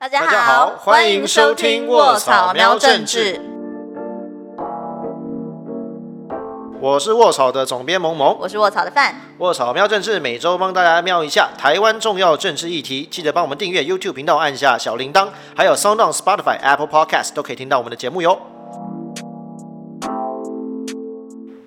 大家好欢迎收听卧草喵政治。我是卧草的总编萌萌，我是卧草的范。卧草喵政治每周帮大家瞄一下台湾重要政治议题，记得帮我们订阅 YouTube 频道，按下小铃铛，还有 Sound On、Spotify、Apple Podcast 都可以听到我们的节目哟。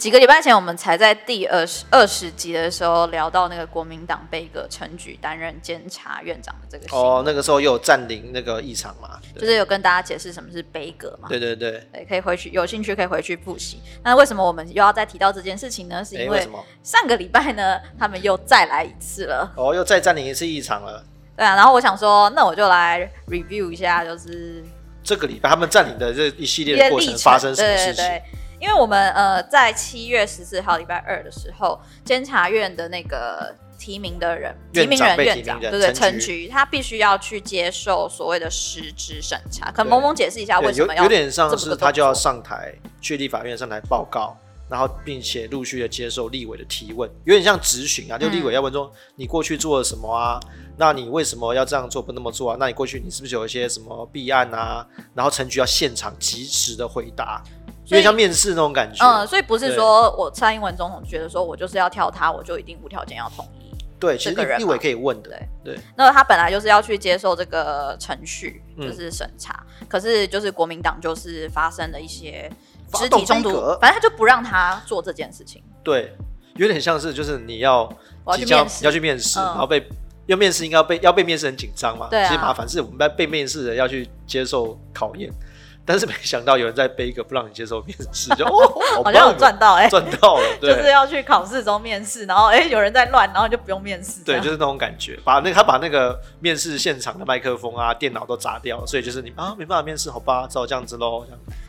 几个礼拜前，我们才在第二十二十集的时候聊到那个国民党被个陈菊担任监察院长的这个哦，那个时候又有占领那个议场嘛，就是有跟大家解释什么是杯葛嘛。对对对，对，可以回去，有兴趣可以回去复习。那为什么我们又要再提到这件事情呢？是哎，因为？上个礼拜呢，他们又再来一次了。哦，又再占领一次议场了。对啊，然后我想说，那我就来 review 一下，就是这个礼拜他们占领的这一系列的过程程发生什么事情？对对对，因为我们呃在七月十四号礼拜二的时候，监察院的那个提名的人，提名人院长，对对，陈陈菊菊，他必须要去接受所谓的实质审查。可能萌萌解释一下为什么要有点像是他就要上台去立法院上台报告，然后并且陆续的接受立委的提问，有点像质询啊，就立委要问说、你过去做了什么啊？那你为什么要这样做不那么做啊？那你过去你是不是有一些什么弊案啊？然后陈局要现场及时的回答，有所以点像面试那种感觉。嗯，所以不是对说我蔡英文总统觉得说我就是要挑他，我就一定无条件要同意。对，其实立立委可以问的。对对那他本来就是要去接受这个程序，嗯就是审查。可是就是国民党就是发生了一些肢体冲突，反正他就不让他做这件事情。对，有点像是就是你要我要去即将面试要去面试，嗯然后被要面试应该要被要被面试很紧张嘛，其实麻烦是我们被被面试的要去接受考验，但是没想到有人在背一个不让你接受面试，就哦，好好像有赚到哎、赚到了，对。就是要去考试中面试，然后哎、有人在乱，然后就不用面试。对，就是那种感觉，把那个他把那个面试现场的麦克风啊、电脑都砸掉，所以就是你啊没办法面试，好吧，只好这样子喽。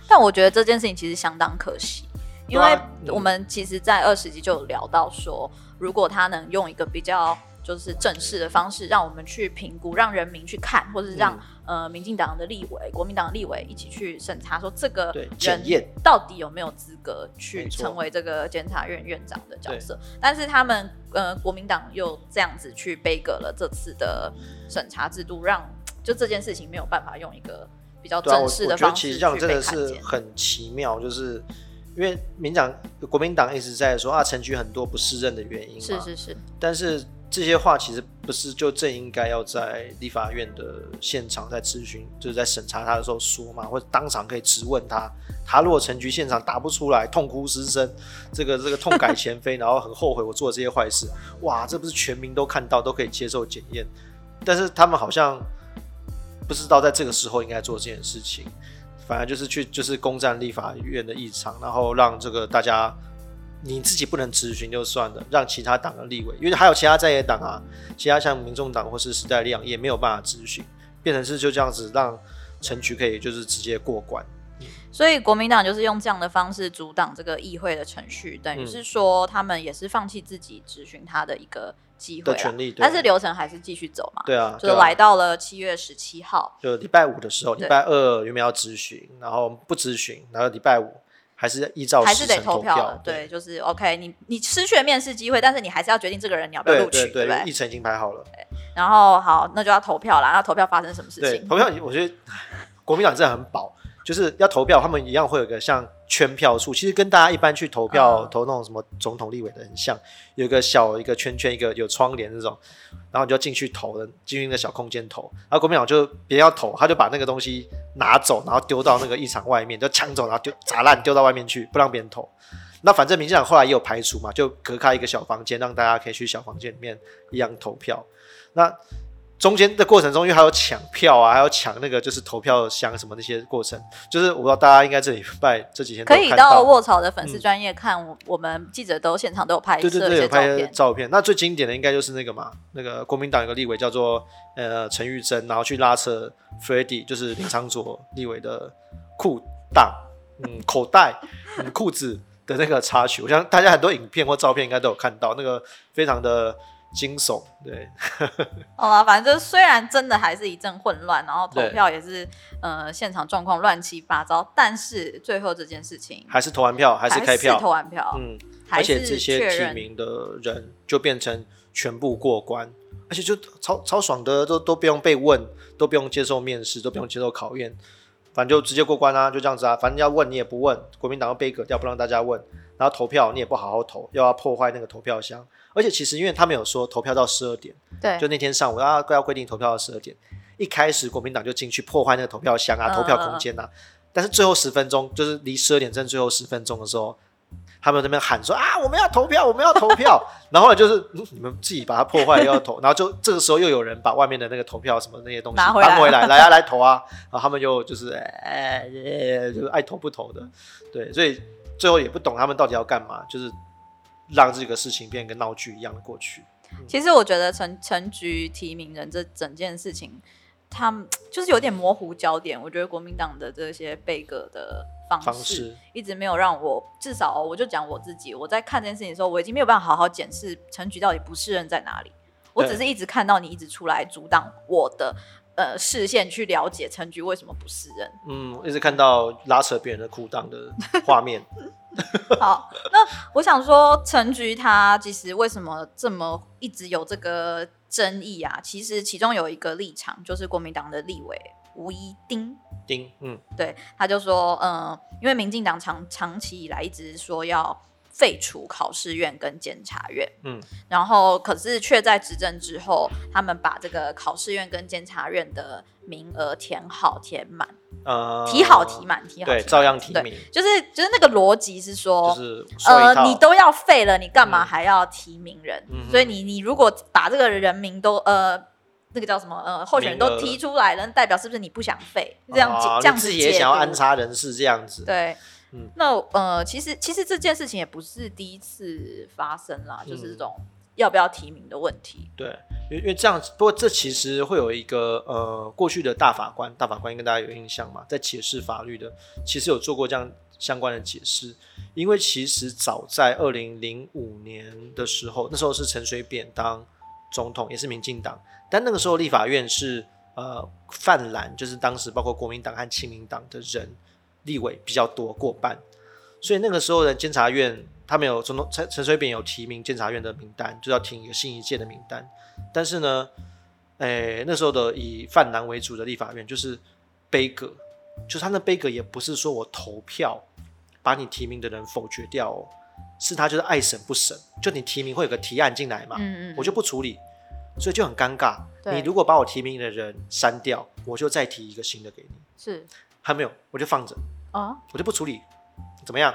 但我觉得这件事情其实相当可惜，因为我们其实，在二十集就有聊到说，如果他能用一个比较就是正式的方式，让我们去评估，让人民去看，或者是让、嗯呃民进党的立委、国民党的立委一起去审查，说这个人到底有没有资格去成为这个监察院院长的角色。但是他们呃国民党又这样子去背革了这次的审查制度，让就这件事情没有办法用一个比较正式我觉得的方式去其实这样真。的是很奇妙，就是因为民党国民党一直在说啊，陈局很多不适任的原因嘛，是是是，但是这些话其实不是就正应该要在立法院的现场在咨询，就是在审查他的时候说嘛，或者当场可以质问他。他如果陈局现场答不出来，痛哭失声，这个这个痛改前非，然后很后悔我做这些坏事，哇，这不是全民都看到都可以接受检验？但是他们好像不知道在这个时候应该做这件事情，反而就是去就是攻占立法院的议场，然后让这个大家你自己不能质询就算了，让其他党的立委，因为还有其他在野党啊，其他像民众党或是时代力量也没有办法质询，变成是就这样子让陈局可以就是直接过关。所以国民党就是用这样的方式阻挡这个议会的程序，等于嗯。是说他们也是放弃自己质询他的一个机会啦的权利但是流程还是继续走嘛，对啊，就来到了七月十七号，就礼拜五的时候，礼拜二原本要质询，然后不质询，然后礼拜五还是依照还是得投票的，对，就是 OK，你你失去了面试机会，但是你还是要决定这个人你要不要录取，对议？程已经排好了。然后好，那就要投票啦。那投票发生什么事对，情？投票我觉得 国民党真的很饱，就是要投票，他们一样会有一个像圈票数，其实跟大家一般去投票、嗯投那种什么总统、立委的很像，有一个小一个圈圈，一个有窗帘这种，然后你就进去投的，进去那个小空间投。然后国民党就别要投，他就把那个东西拿走，然后丢到那个议场外面，就抢走，然后丢砸烂，丢到外面去，不让别人投。那反正民进党后来也有排除嘛，就隔开一个小房间，让大家可以去小房间里面一样投票。那中间的过程中，因为还有抢票啊，还有抢那个就是投票箱什么那些过程，就是我不知道大家应该这礼拜这几天都可以到，到卧槽的粉丝专业看，我我们记者都现场都有拍摄对对对，有拍。照片。那最经典的应该就是那个嘛，那个国民党有个立委叫做呃陈玉珍，然后去拉扯 f r e d d y 就是林昌佐立委的裤裆，嗯，口袋，嗯，裤子的那个插曲。我想大家很多影片或照片应该都有看到，那个非常的惊悚，对。好了，反正就虽然真的还是一阵混乱，然后投票也是呃现场状况乱七八糟，但是最后这件事情还是投完票，还是开票，投完票，嗯，而且是这些提名的人就变成全部过关，而且就超超爽的，都都不用被问，都不用接受面试，都不用接受考验，反正就直接过关啊，就这样子啊。反正要问你也不问，国民党要被格掉不让大家问，然后投票你也不好好投，又要破坏那个投票箱。而且其实因为他们有说投票到十二点，对，就那天上午要要规定投票到十二点，一开始国民党就进去破坏那个投票箱啊、投票空间啊，但是最后十分钟就是离十二点正最后十分钟的时候。他们那边喊说啊，我们要投票，我们要投票。然后就是你们自己把它破坏，要投。然后就这个时候又有人把外面的那个投票什么那些东西拿搬回来，来啊来投啊。然后他们就就是哎，就是爱投不投的。对，所以最后也不懂他们到底要干嘛，就是让这个事情变跟闹剧一样的过去。其实我觉得陈陈局提名人这整件事情，他们就是有点模糊焦点。我觉得国民党的这些背阁的。方式一直没有让我，至少我就讲我自己，我在看这件事情的时候，我已经没有办法好好检视陈局到底不适任在哪里。我只是一直看到你一直出来阻挡我的呃视线，去了解陈局为什么不是人。嗯，一直看到拉扯别人的裤裆的画面。好，那我想说，陈局他其实为什么这么一直有这个争议啊？其实其中有一个立场，就是国民党的立委。吴一丁，丁，嗯，对，他就说，嗯，因为民进党长长期以来一直说要废除考试院跟监察院，嗯，然后可是却在执政之后，他们把这个考试院跟监察院的名额填好填满，呃，提好提满，提好，对，照样提名，就是就是那个逻辑是说，就是呃，你都要废了，你干嘛还要提名人？所以你你如果把这个人名都呃。那个叫什么？呃，候选人都提出来了，代表是不是你不想废？这样这样子也想要安插人事这样子。对，嗯，那呃，其实其实这件事情也不是第一次发生啦，就是这种要不要提名的问题。对，因为因为这样，不过这其实会有一个呃，过去的大法官，大法官跟大家有印象嘛，在解释法律的，其实有做过这样相关的解释。因为其实早在二零零五年的时候，那时候是陈水扁当总统，也是民进党。但那个时候立法院是呃泛蓝，就是当时包括国民党和亲民党的人立委比较多过半，所以那个时候的监察院他们有总统陈陈水扁有提名监察院的名单，就要提一个新一届的名单。但是呢，诶那时候的以泛蓝为主的立法院就是杯葛，就是他那杯葛也不是说我投票把你提名的人否决掉，哦，是他就是爱审不审，就你提名会有个提案进来嘛，嗯嗯，我就不处理。所以就很尴尬。你如果把我提名的人删掉，我就再提一个新的给你。是，还没有，我就放着啊，我就不处理，怎么样？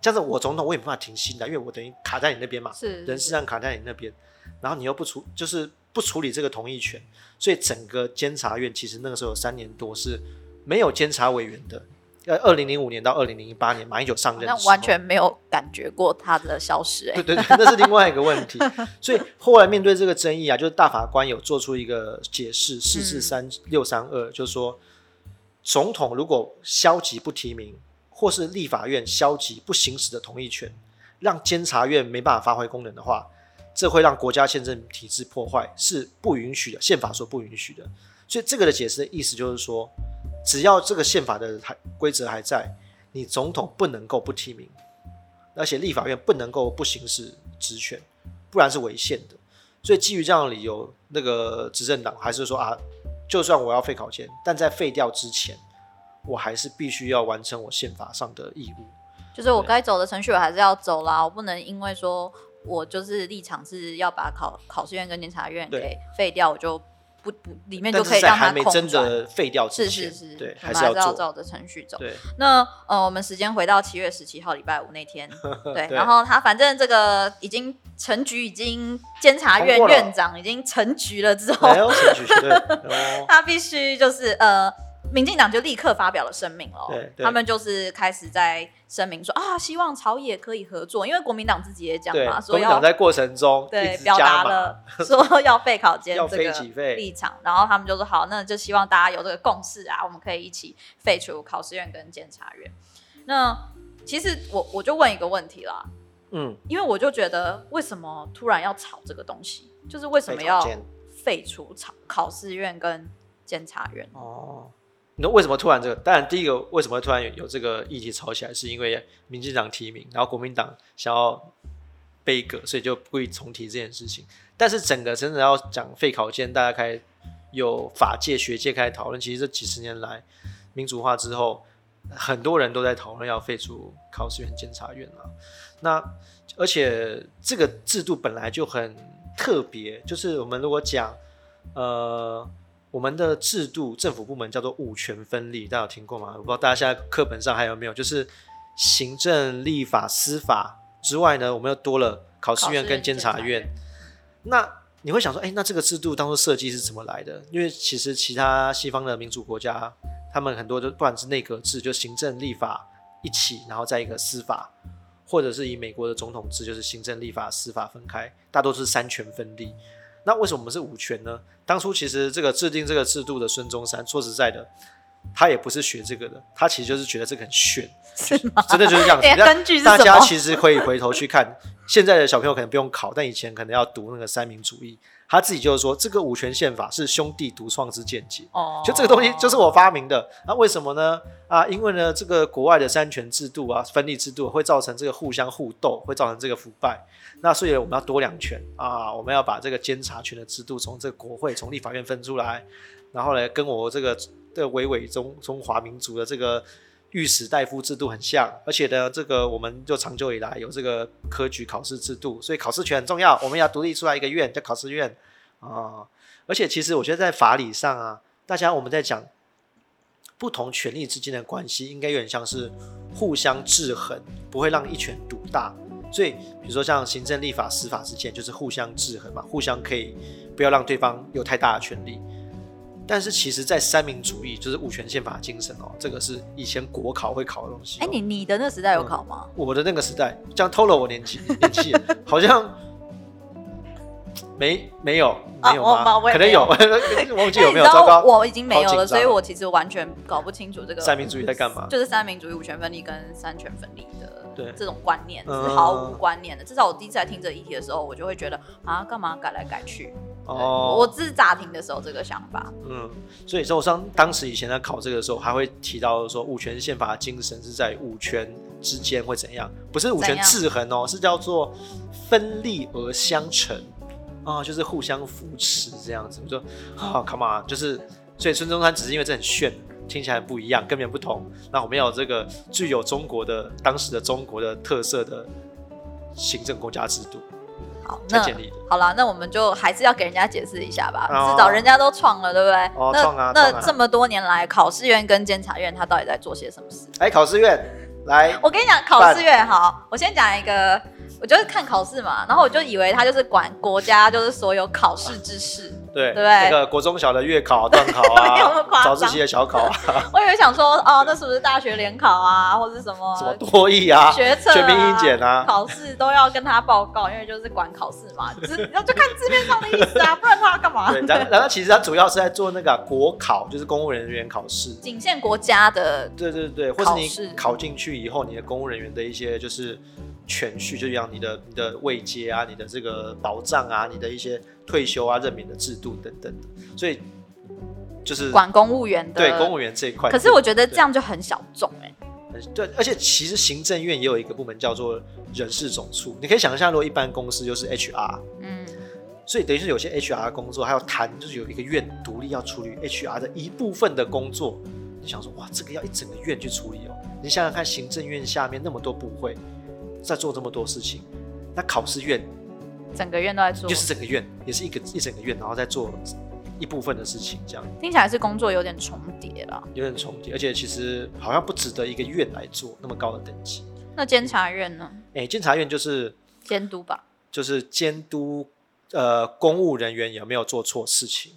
这样子我总统我也没办法停薪的，因为我等于卡在你那边嘛，是人事上卡在你那边，然后你又不处，就是不处理这个同意权，所以整个监察院其实那个时候有三年多是没有监察委员的。呃，二零零五年到二零零八年，马英九上任，那完全没有感觉过他的消失。哎，对对对，那是另外一个问题。所以后来面对这个争议啊，就是大法官有做出一个解释，四四三六三二，就是说，总统如果消极不提名，或是立法院消极不行使的同意权，让监察院没办法发挥功能的话，这会让国家宪政体制破坏，是不允许的，宪法所不允许的。所以这个的解释的意思就是说。只要这个宪法的还规则还在，你总统不能够不提名，而且立法院不能够不行使职权，不然是违宪的。所以基于这样的理由，那个执政党还是说啊，就算我要废考监，但在废掉之前，我还是必须要完成我宪法上的义务。就是我该走的程序我还是要走啦，我不能因为说我就是立场是要把考考试院跟监察院给废掉，我就。不不，里面就可以让它空转。废掉是是是，对，还是要照着程序走。对，那呃，我们时间回到七月十七号礼拜五那天，对，然后他反正这个已经成局，已经监察院院长已经成局了之后，他必须就是呃。民进党就立刻发表了声明了，他们就是开始在声明说啊，希望朝野可以合作，因为国民党自己也讲嘛，说要在过程中对表达了 说要废考监这个立场，然后他们就说好，那就希望大家有这个共识啊，我们可以一起废除考试院跟监察院。那其实我我就问一个问题啦，嗯，因为我就觉得为什么突然要炒这个东西，就是为什么要废除考考试院跟监察院？哦。那为什么突然这个？当然，第一个为什么突然有有这个议题吵起来，是因为民进党提名，然后国民党想要悲歌，所以就不会重提这件事情。但是整个真的要讲废考监，大家开有法界学界开始讨论，其实这几十年来民主化之后，很多人都在讨论要废除考试院、监察院了。那而且这个制度本来就很特别，就是我们如果讲，呃，我们的制度政府部门叫做五权分立，大家有听过吗？我不知道大家现在课本上还有没有，就是行政、立法、司法之外呢，我们又多了考试院跟监察院。那你会想说，哎，那这个制度当初设计是怎么来的？因为其实其他西方的民主国家，他们很多都不管是内阁制，就行政、立法一起，然后再一个司法。或者是以美国的总统制，就是行政、立法、司法分开，大多是三权分立。那为什么我们是五权呢？当初其实这个制定这个制度的孙中山，说实在的，他也不是学这个的，他其实就是觉得这个很炫，是？真的就是这样子。根据大家 其实可以回头去看，现在的小朋友可能不用考，但以前可能要读那个三民主义。他自己就是说，这个五权宪法是兄弟独创之见解。哦，就这个东西就是我发明的。那为什么呢？啊，因为呢，这个国外的三权制度啊，分立制度会造成这个互相互斗，会造成这个腐败。那所以我们要多两权啊，我们要把这个监察权的制度从这个国会、从立法院分出来，然后呢，跟我这个的伟伟中中华民族的这个。御史大夫制度很像，而且呢，这个我们就长久以来有这个科举考试制度，所以考试权很重要。我们要独立出来一个院叫考试院啊。而且其实我觉得在法理上啊，大家我们在讲不同权力之间的关系，应该有点像是互相制衡，不会让一权独大。所以比如说像行政、立法、司法之间就是互相制衡嘛，互相可以不要让对方有太大的权力。但是其实，在三民主义就是五权宪法精神哦，这个是以前国考会考的东西。哎，你你的那时代有考吗？我的那个时代，这样偷了我年纪年纪，好像没没有没有吗？可能有，忘记有没有？糟糕，我已经没有了，所以我其实完全搞不清楚这个三民主义在干嘛。就是三民主义五权分立跟三权分立的对这种观念是毫无观念的。至少我第一次来听这议题的时候，我就会觉得啊，干嘛改来改去？哦，我自乍听的时候这个想法，嗯，所以说我当当时以前在考这个的时候，还会提到说五权宪法的精神是在五权之间会怎样，不是五权制衡哦，是叫做分立而相成啊，就是互相扶持这样子。我说啊，come on，就是所以孙中山只是因为这很炫，听起来不一样，根本不同。那我们要有这个具有中国的当时的中国的特色的行政国家制度。好，那好了，那我们就还是要给人家解释一下吧，至少人家都创了，对不对？哦，创啊！那这么多年来，考试院跟监察院他到底在做些什么事？哎，考试院来，我跟你讲，考试院好，我先讲一个。我就是看考试嘛，然后我就以为他就是管国家，就是所有考试之事，对对那个国中小的月考、段考啊，早自习的小考啊。我以为想说，哦，那是不是大学联考啊，或者什么什么多艺啊、学测、全民英检啊，考试都要跟他报告，因为就是管考试嘛，只要就看字面上的意思啊，不然他要干嘛？对，然后然后其实他主要是在做那个国考，就是公务人员考试，仅限国家的。对对对，或是你考进去以后，你的公务人员的一些就是。全序就像你的你的位阶啊，你的这个保障啊，你的一些退休啊、任免的制度等等的，所以就是管公务员的对公务员这一块。可是我觉得这样就很小众哎。对，而且其实行政院也有一个部门叫做人事总处，你可以想象，如果一般公司就是 HR，嗯，所以等于是有些 HR 工作还要谈，就是有一个院独立要处理 HR 的一部分的工作。你想说哇，这个要一整个院去处理哦？你想想看，行政院下面那么多部会。在做这么多事情，那考试院整个院都在做，就是整个院也是一个一整个院，然后在做一部分的事情，这样听起来是工作有点重叠了，有点重叠，而且其实好像不值得一个院来做那么高的等级。那监察院呢？哎，监察院就是监督吧，就是监督呃公务人员有没有做错事情。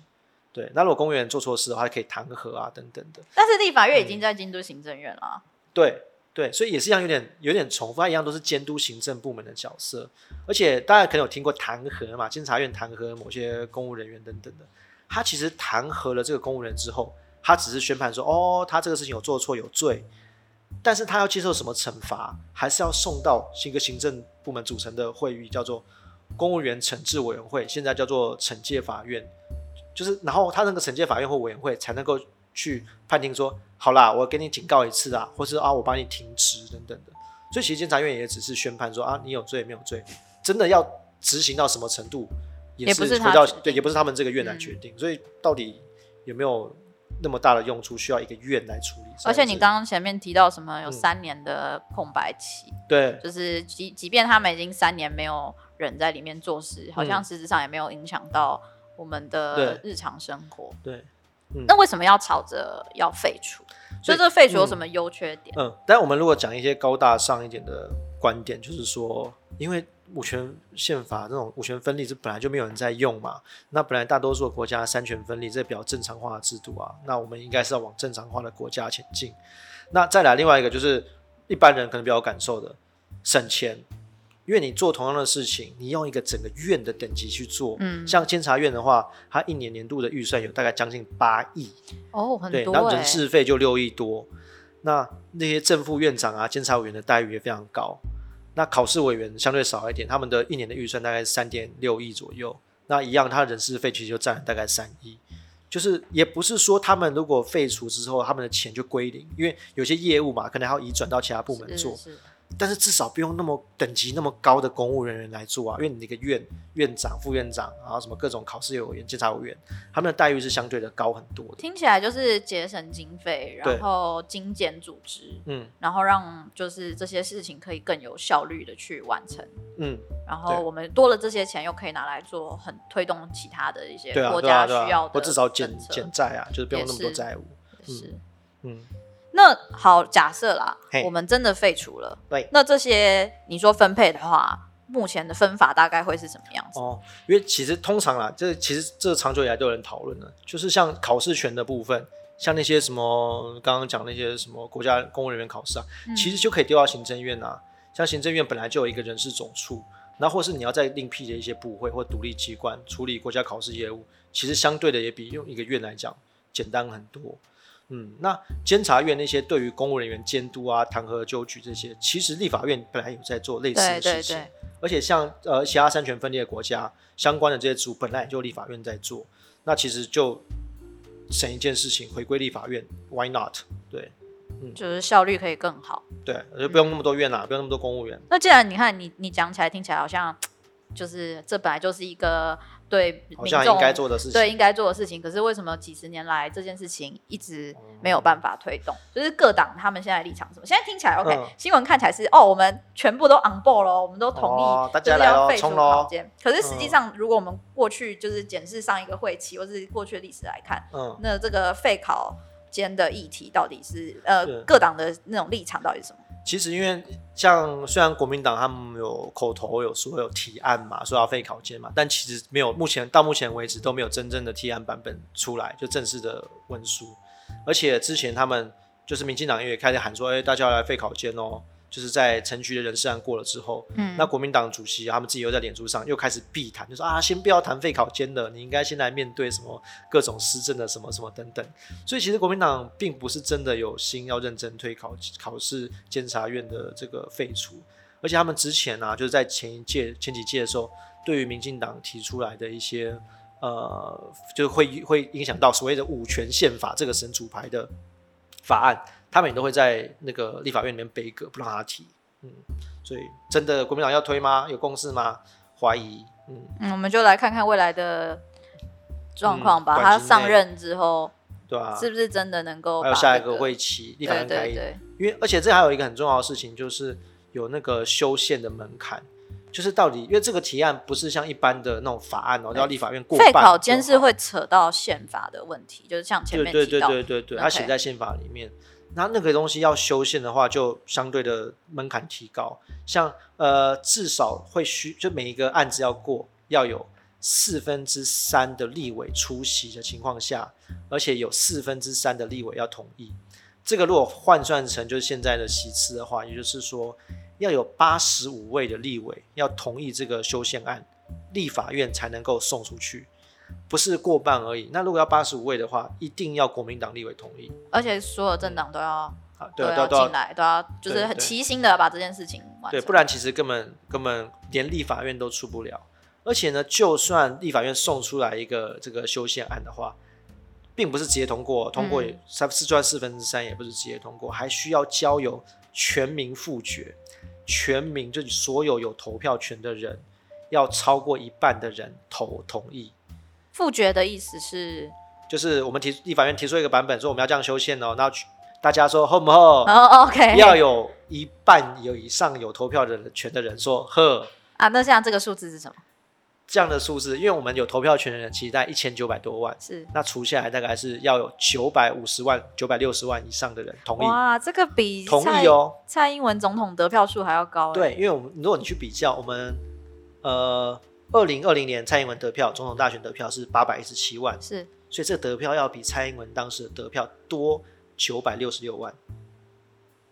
对，那如果公务员做错事的话，可以弹劾啊等等的。但是立法院已经在监督行政院了。对。对，所以也是一样，有点有点重复，它一样都是监督行政部门的角色。而且大家可能有听过弹劾嘛，监察院弹劾某些公务人员等等的。他其实弹劾了这个公务人之后，他只是宣判说，哦，他这个事情有做错有罪，但是他要接受什么惩罚，还是要送到一个行政部门组成的会议，叫做公务员惩治委员会，现在叫做惩戒法院。就是，然后他那个惩戒法院或委员会才能够。去判定说，好啦，我给你警告一次啊，或是啊，我帮你停职等等的。所以其实监察院也只是宣判说啊，你有罪没有罪，真的要执行到什么程度，也不是回到对，也不是他们这个院来决定。所以到底有没有那么大的用处，需要一个院来处理？而且你刚刚前面提到什么有三年的空白期，对，就是即即便他们已经三年没有人在里面做事，好像实质上也没有影响到我们的日常生活。对。那为什么要吵着要废除？所以这废除有什么优缺点？嗯，但我们如果讲一些高大上一点的观点，就是说，因为五权宪法这种五权分立是本来就没有人在用嘛，那本来大多数国家三权分立这比较正常化的制度啊，那我们应该是要往正常化的国家前进。那再来另外一个就是一般人可能比较有感受的省钱。因为你做同样的事情，你用一个整个院的等级去做，嗯，像监察院的话，它一年年度的预算有大概将近八亿，哦，很多，然后人事费就六亿多，那那些正副院长啊、监察委员的待遇也非常高，那考试委员相对少一点，他们的一年的预算大概是三点六亿左右，那一样，他人事费其实就占了大概三亿，就是也不是说他们如果废除之后，他们的钱就归零，因为有些业务嘛，可能还要移转到其他部门做。但是至少不用那么等级那么高的公务人员来做啊，因为你那个院院长、副院长，然后什么各种考试委员、监察委员，他们的待遇是相对的高很多的。听起来就是节省经费，然后精简组织，嗯，然后让就是这些事情可以更有效率的去完成，嗯，然后我们多了这些钱，又可以拿来做很推动其他的一些国家需要的，或至少减减债啊，就是不用那么多债务，是，嗯。那好，假设啦，我们真的废除了。对，那这些你说分配的话，目前的分法大概会是什么样子？哦，因为其实通常啦，这其实这长久以来都有人讨论的，就是像考试权的部分，像那些什么刚刚讲那些什么国家公务人员考试啊，其实就可以丢到行政院啊。像行政院本来就有一个人事总处，那或是你要再另辟的一些部会或独立机关处理国家考试业务，其实相对的也比用一个院来讲简单很多。嗯，那监察院那些对于公务人员监督啊、弹劾纠举这些，其实立法院本来有在做类似的事情，而且像呃其他三权分立的国家，相关的这些组本来也就立法院在做，那其实就省一件事情，回归立法院，Why not？对，嗯，就是效率可以更好，对，就不用那么多院啦，不用那么多公务员。那既然你看你你讲起来听起来好像，就是这本来就是一个。对民众应该做的事情，对应该做的事情，可是为什么几十年来这件事情一直没有办法推动？就是各党他们现在立场什么？现在听起来 OK，新闻看起来是哦，我们全部都 on board 了，我们都同意，大家要废除考监。可是实际上，如果我们过去就是检视上一个会期，或是过去的历史来看，嗯，那这个废考间的议题到底是呃各党的那种立场到底是什么？其实，因为像虽然国民党他们有口头有说有提案嘛，说要废考监嘛，但其实没有，目前到目前为止都没有真正的提案版本出来，就正式的文书。而且之前他们就是民进党也开始喊说，哎，大家要来废考监哦。就是在城区的人事案过了之后，嗯，那国民党主席他们自己又在脸书上又开始避谈，就说啊，先不要谈废考监的，你应该先来面对什么各种施政的什么什么等等。所以其实国民党并不是真的有心要认真推考考试监察院的这个废除，而且他们之前呢，就是在前一届前几届的时候，对于民进党提出来的一些呃，就会会影响到所谓的五权宪法这个神主牌的法案。他们也都会在那个立法院里面背个，不让他提。嗯，所以真的国民党要推吗？有共识吗？怀疑。嗯，我们就来看看未来的状况吧。他上任之后，对啊，是不是真的能够？还有下一个会期，立法院开议。因为而且这还有一个很重要的事情，就是有那个修宪的门槛，就是到底因为这个提案不是像一般的那种法案哦，要立法院过半。废考监是会扯到宪法的问题，就是像前面对对对对对对，它写在宪法里面。那那个东西要修宪的话，就相对的门槛提高。像呃，至少会需就每一个案子要过，要有四分之三的立委出席的情况下，而且有四分之三的立委要同意。这个如果换算成就是现在的席次的话，也就是说要有八十五位的立委要同意这个修宪案，立法院才能够送出去。不是过半而已。那如果要八十五位的话，一定要国民党立委同意，而且所有政党都要都要进来，都要就是很齐心的把这件事情完成。对，不然其实根本根本连立法院都出不了。而且呢，就算立法院送出来一个这个修宪案的话，并不是直接通过，通过三四赚四分之三也不是直接通过，还需要交由全民复决，全民就所有有投票权的人要超过一半的人投同意。复决的意思是，就是我们提立法院提出一个版本，说我们要这样修宪哦，那大家说合不合？哦，OK，要有一半有以上有投票的权的人说呵。啊，那像这个数字是什么？这样的数字，因为我们有投票权的人，其实在一千九百多万，是那除下来大概是要有九百五十万、九百六十万以上的人同意。哇，这个比同意哦，蔡英文总统得票数还要高。对，因为我们如果你去比较，我们呃，二零二零年蔡英文得票，总统大选得票是八百一十七万，是，所以这个得票要比蔡英文当时的得票多九百六十六万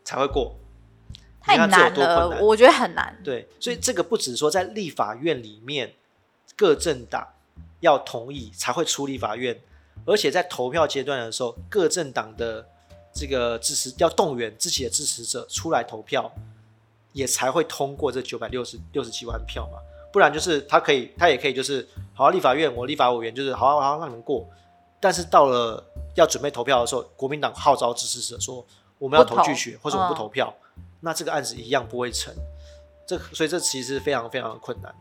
才会过。太难了，我觉得很难。对，所以这个不止说在立法院里面。各政党要同意才会出立法院，而且在投票阶段的时候，各政党的这个支持要动员自己的支持者出来投票，也才会通过这九百六十六十七万票嘛。不然就是他可以，他也可以就是好立法院，我立法委员就是好好好让你们过。但是到了要准备投票的时候，国民党号召支持者说我们要投拒绝或者我们不投票，那这个案子一样不会成。这所以这其实非常非常的困难。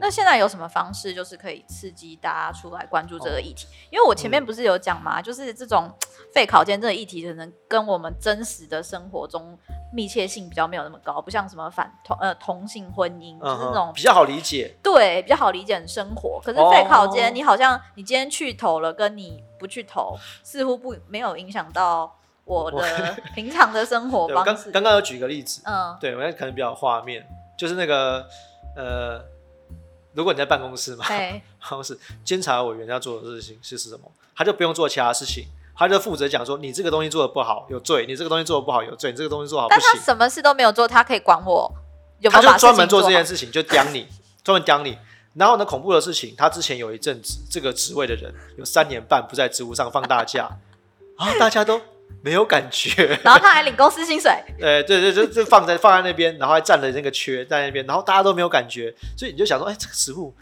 那现在有什么方式，就是可以刺激大家出来关注这个议题？因为我前面不是有讲嘛，就是这种废考监这个议题，可能跟我们真实的生活中密切性比较没有那么高，不像什么反同呃同性婚姻，就是那种比较好理解，对，比较好理解的生活。可是废考监，你好像你今天去投了，跟你不去投，似乎不没有影响到我的 平常的生活方式。刚刚有举个例子，嗯，对我可能比较画面，就是那个呃。如果你在办公室嘛，办公室监察委员要做的事情是是什么？他就不用做其他事情，他就负责讲说你这个东西做的不好有罪，你这个东西做的不好有罪，你这个东西做好不行。但他什么事都没有做，他可以管我。他就专门做这件事情，就刁你，专门刁你。然后呢，恐怖的事情，他之前有一阵子这个职位的人有三年半不在职务上放大假，然后大家都。没有感觉，然后他还领公司薪水。呃，对对，就就放在放在那边，然后还占了那个缺在那边，然后大家都没有感觉，所以你就想说，哎，这个植物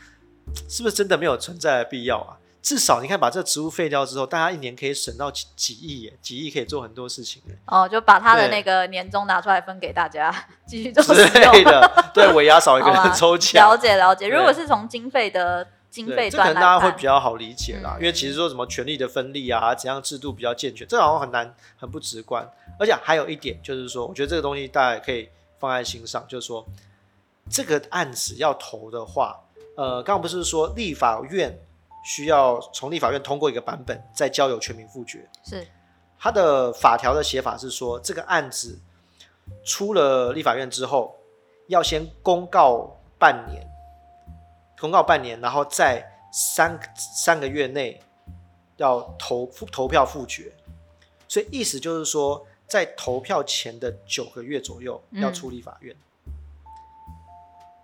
是不是真的没有存在的必要啊？至少你看，把这个植物废掉之后，大家一年可以省到几几亿耶，几亿可以做很多事情哦，就把他的那个年终拿出来分给大家，继续做之类的。对，尾牙少一个人 抽奖。了解了解，如果是从经费的。经费这可能大家会比较好理解啦，因为其实说什么权力的分立啊，怎样制度比较健全，这好像很难很不直观。而且还有一点就是说，我觉得这个东西大家可以放在心上，就是说这个案子要投的话，呃，刚刚不是说立法院需要从立法院通过一个版本，再交由全民复决。是，它的法条的写法是说，这个案子出了立法院之后，要先公告半年。公告半年，然后在三三个月内要投投票复决，所以意思就是说，在投票前的九个月左右要处理法院。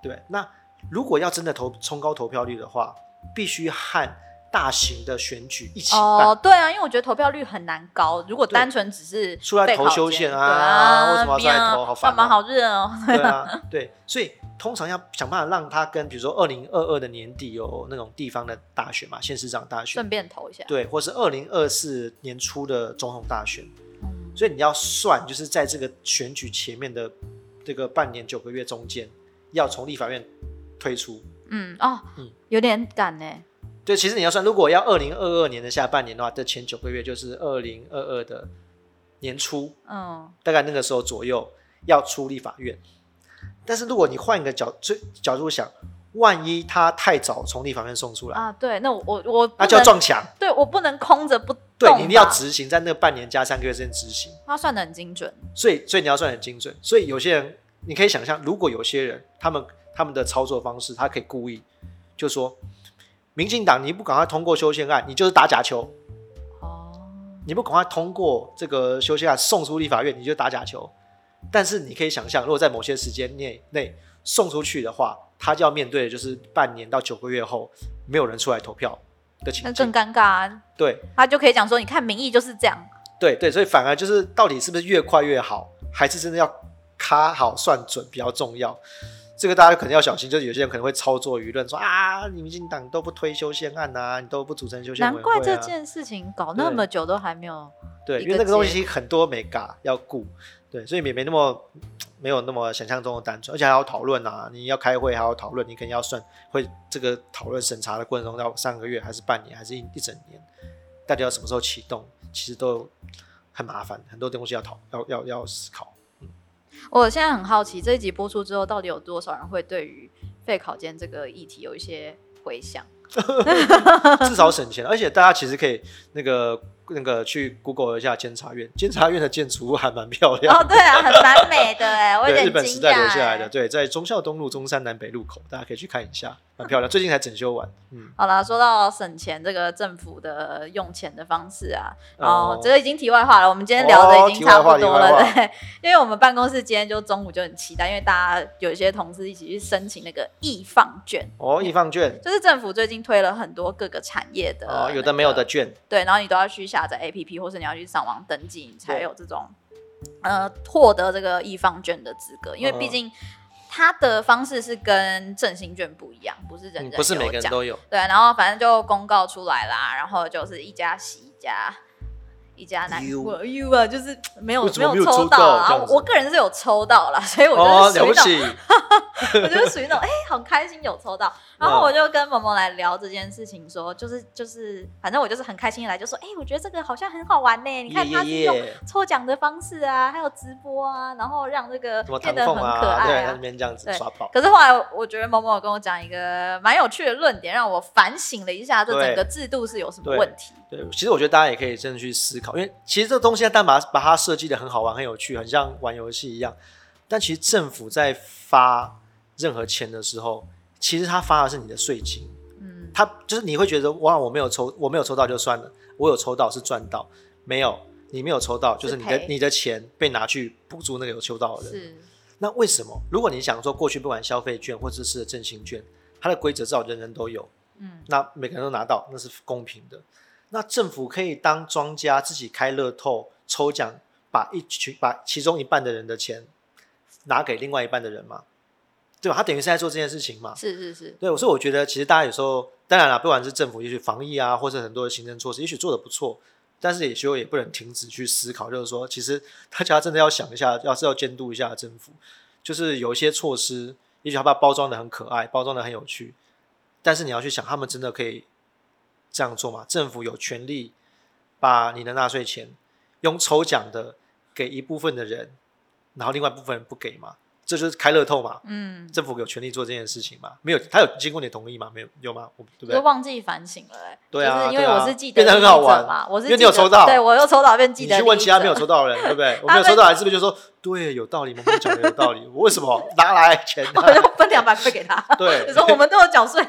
对，那如果要真的投冲高投票率的话，必须和大型的选举一起办。哦，对啊，因为我觉得投票率很难高。如果单纯只是出来投修宪啊，为什么要出来投？好烦，好热哦。对啊，对，所以。通常要想办法让他跟，比如说二零二二的年底有那种地方的大选嘛，县市长大选，顺便投一下，对，或是二零二四年初的总统大选，所以你要算，就是在这个选举前面的这个半年九个月中间，要从立法院推出，嗯哦，嗯，有点赶呢。对，其实你要算，如果要二零二二年的下半年的话，这前九个月就是二零二二的年初，嗯，大概那个时候左右要出立法院。但是如果你换一个角最角度想，万一他太早从立法院送出来啊，对，那我我我那就要撞墙，对我不能空着不对，你一定要执行，在那半年加三个月之间执行。他算的很精准，所以所以你要算很精准。所以有些人你可以想象，如果有些人他们他们的操作方式，他可以故意就说，民进党你不赶快通过修宪案，你就是打假球。哦，你不赶快通过这个修宪案送出立法院，你就打假球。但是你可以想象，如果在某些时间内内送出去的话，他就要面对的就是半年到九个月后没有人出来投票的情况，那更尴尬啊！对，他就可以讲说：“你看民意就是这样。”对对，所以反而就是到底是不是越快越好，还是真的要卡好算准比较重要？这个大家可能要小心，就是有些人可能会操作舆论说：“啊，你民进党都不推修宪案啊，你都不组成修宪难怪这件事情搞那么久都还没有。对，因为那个东西很多没嘎要顾。对，所以也没那么没有那么想象中的单纯，而且还要讨论啊，你要开会还要讨论，你肯定要算会这个讨论审查的过程中要三个月还是半年还是一一整年，到底要什么时候启动，其实都很麻烦，很多东西要讨要要要思考。我现在很好奇，这一集播出之后，到底有多少人会对于废考间这个议题有一些回想？至少省钱，而且大家其实可以那个。那个去 Google 一下监察院，监察院的建筑物还蛮漂亮哦，对啊，很蛮美的哎，我有点日本时代留下来的，对，在忠孝东路中山南北路口，大家可以去看一下，蛮漂亮，最近才整修完。嗯，好啦，说到省钱，这个政府的用钱的方式啊，哦，这个已经题外话了，我们今天聊的已经差不多了，对，因为我们办公室今天就中午就很期待，因为大家有一些同事一起去申请那个易放券，哦，易放券，就是政府最近推了很多各个产业的，哦，有的没有的券，对，然后你都要去下载 APP 或是你要去上网登记，你才有这种呃获得这个易方券的资格。因为毕竟它的方式是跟振兴券不一样，不是人人不是每个人都有。对，然后反正就公告出来啦，然后就是一家洗一家。一家难过，you 啊，就是没有没有抽到啊。我个人是有抽到了，所以我就 属于那种，我就属于那种，哎，很开心有抽到。然后我就跟萌萌来聊这件事情，说就是就是，反正我就是很开心来，就说，哎，我觉得这个好像很好玩呢。你看他是用抽奖的方式啊，还有直播啊，然后让这个变得很可爱啊。对，这样子。可是后来我觉得萌萌有跟我讲一个蛮有趣的论点，让我反省了一下这整个制度是有什么问题。对，其实我觉得大家也可以真的去思考，因为其实这个东西，但把把它设计的很好玩、很有趣，很像玩游戏一样。但其实政府在发任何钱的时候，其实他发的是你的税金。嗯，他就是你会觉得哇，我没有抽，我没有抽到就算了，我有抽到是赚到。没有，你没有抽到，就是你的你的钱被拿去补助那个有抽到的人。是。那为什么？如果你想说过去不管消费券或者是振兴券，它的规则至少人人都有。嗯。那每个人都拿到，那是公平的。那政府可以当庄家自己开乐透抽奖，把一群把其中一半的人的钱拿给另外一半的人吗？对吧？他等于是在做这件事情嘛？是是是。对，所以我觉得其实大家有时候，当然了，不管是政府也许防疫啊，或者很多的行政措施，也许做的不错，但是也许也不能停止去思考，就是说，其实大家真的要想一下，要是要监督一下政府，就是有一些措施，也许他把它包装的很可爱，包装的很有趣，但是你要去想，他们真的可以。这样做嘛？政府有权利把你的纳税钱用抽奖的给一部分的人，然后另外一部分人不给嘛？这就是开乐透嘛？嗯，政府有权利做这件事情嘛？没有，他有经过你同意吗？没有，有吗？对不对？就忘记反省了哎。对啊，因为我是记得变得很好玩嘛。我是因为你有抽到，对我又抽到变记得。你去问其他没有抽到的人，对不对？我没有抽到，还是不是就说对，有道理？萌萌讲的有道理。我为什么拿来钱？我就分两百块给他。对，你说我们都有缴税，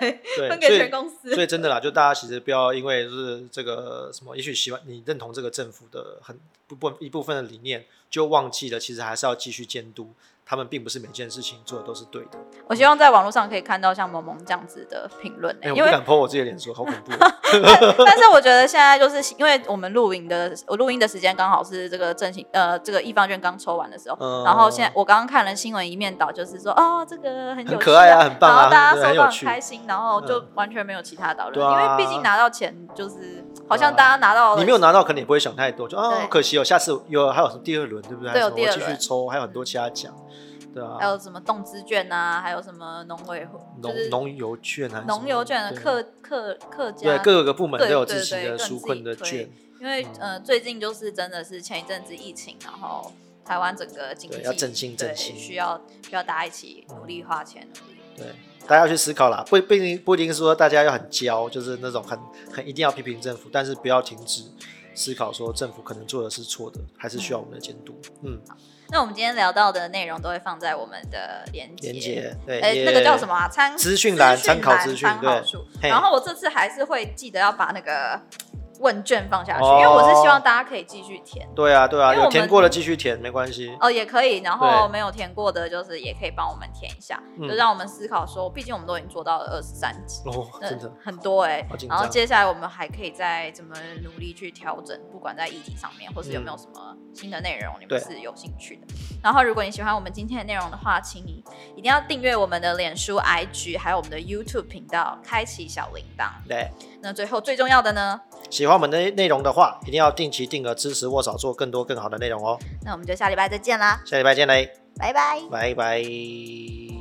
分给全公司。所以真的啦，就大家其实不要因为就是这个什么，也许喜欢你认同这个政府的很不不一部分的理念，就忘记了其实还是要继续监督。他们并不是每件事情做的都是对的。我希望在网络上可以看到像萌萌这样子的评论。哎，我不敢泼我自己的脸说，好恐怖。但是我觉得现在就是因为我们录音的，我录音的时间刚好是这个正行呃这个一方券刚抽完的时候。然后现在我刚刚看了新闻一面倒，就是说哦这个很很可爱啊，很棒啊，大家收到很开心，然后就完全没有其他讨论，因为毕竟拿到钱就是好像大家拿到你没有拿到，可能也不会想太多，就啊可惜哦，下次有还有第二轮对不对？对，有第二轮继续抽，还有很多其他奖。对啊，还有什么动资券啊？还有什么农委农农油券啊？农油券的客客客家对各个部门都有自己的纾困的券。因为呃，最近就是真的是前一阵子疫情，然后台湾整个经济要振兴振兴，需要需要大家一起努力花钱。对，大家要去思考啦，不不一定不一定说大家要很焦，就是那种很很一定要批评政府，但是不要停止思考说政府可能做的是错的，还是需要我们的监督。嗯。那我们今天聊到的内容都会放在我们的连连接，对，哎，那个叫什么啊？参资讯栏参考资讯，对。然后我这次还是会记得要把那个。问卷放下去，因为我是希望大家可以继续填。对啊，对啊，有填过的继续填没关系。哦，也可以，然后没有填过的，就是也可以帮我们填一下，就让我们思考说，毕竟我们都已经做到了二十三集，哦，真的很多哎。然后接下来我们还可以再怎么努力去调整，不管在议题上面，或是有没有什么新的内容，你们是有兴趣的。然后如果你喜欢我们今天的内容的话，请你一定要订阅我们的脸书、IG，还有我们的 YouTube 频道，开启小铃铛。对。那最后最重要的呢？喜欢我们的内容的话，一定要定期定额支持沃少做更多更好的内容哦。那我们就下礼拜再见啦！下礼拜见嘞。拜拜，拜拜。